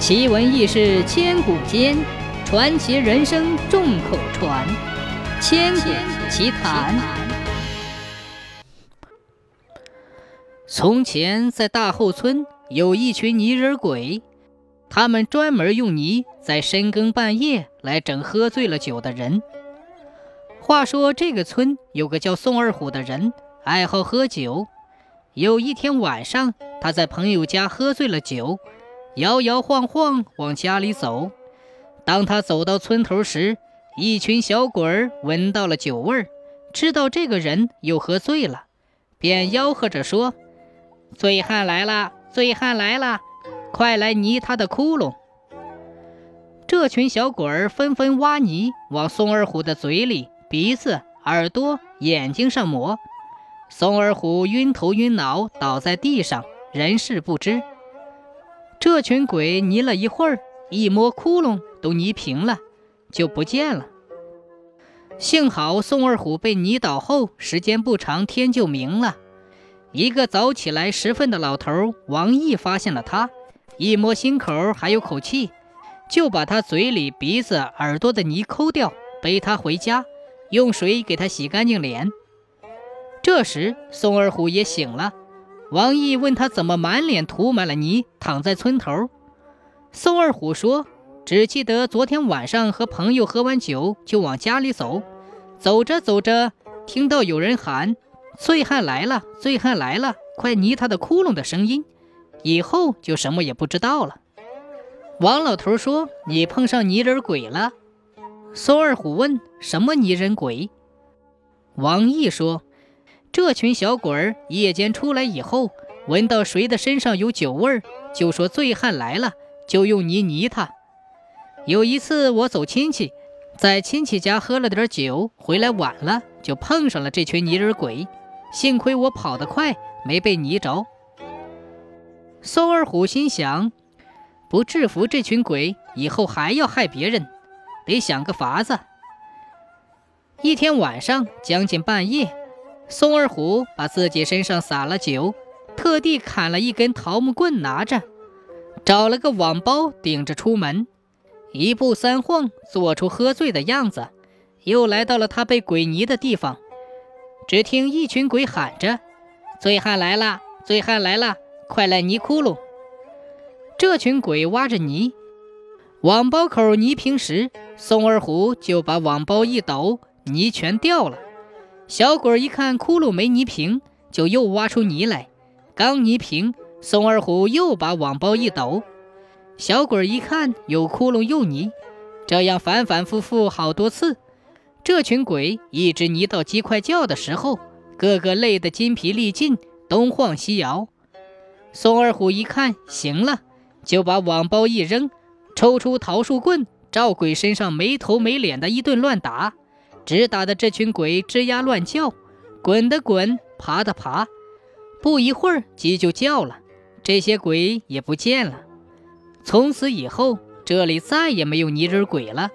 奇闻异事千古间，传奇人生众口传。千古奇谈。从前，在大后村有一群泥人鬼，他们专门用泥在深更半夜来整喝醉了酒的人。话说，这个村有个叫宋二虎的人，爱好喝酒。有一天晚上，他在朋友家喝醉了酒。摇摇晃晃往家里走，当他走到村头时，一群小鬼儿闻到了酒味儿，知道这个人又喝醉了，便吆喝着说：“醉汉来了，醉汉来了，快来泥他的窟窿！”这群小鬼儿纷纷挖泥往松二虎的嘴里、鼻子、耳朵、眼睛上抹，松二虎晕头晕脑，倒在地上，人事不知。这群鬼泥了一会儿，一摸窟窿都泥平了，就不见了。幸好宋二虎被泥倒后，时间不长，天就明了。一个早起来拾粪的老头王毅发现了他，一摸心口还有口气，就把他嘴里、鼻子、耳朵的泥抠掉，背他回家，用水给他洗干净脸。这时宋二虎也醒了。王毅问他怎么满脸涂满了泥，躺在村头。宋二虎说：“只记得昨天晚上和朋友喝完酒，就往家里走。走着走着，听到有人喊‘醉汉来了，醉汉来了，快泥他的窟窿’的声音，以后就什么也不知道了。”王老头说：“你碰上泥人鬼了。”宋二虎问：“什么泥人鬼？”王毅说。这群小鬼儿夜间出来以后，闻到谁的身上有酒味儿，就说醉汉来了，就用泥泥他。有一次我走亲戚，在亲戚家喝了点酒，回来晚了，就碰上了这群泥人鬼。幸亏我跑得快，没被泥着。宋二虎心想，不制服这群鬼，以后还要害别人，得想个法子。一天晚上将近半夜。宋二虎把自己身上洒了酒，特地砍了一根桃木棍，拿着，找了个网包顶着出门，一步三晃，做出喝醉的样子，又来到了他被鬼泥的地方。只听一群鬼喊着：“醉汉来了，醉汉来了，快来泥窟窿！”这群鬼挖着泥，网包口泥平时，宋二虎就把网包一抖，泥全掉了。小鬼一看窟窿没泥平，就又挖出泥来。刚泥平，宋二虎又把网包一抖。小鬼一看有窟窿又泥，这样反反复复好多次。这群鬼一直泥到鸡快叫的时候，个个累得筋疲力尽，东晃西摇。宋二虎一看行了，就把网包一扔，抽出桃树棍，照鬼身上没头没脸的一顿乱打。直打得这群鬼吱呀乱叫，滚的滚，爬的爬，不一会儿鸡就叫了，这些鬼也不见了。从此以后，这里再也没有泥人鬼了。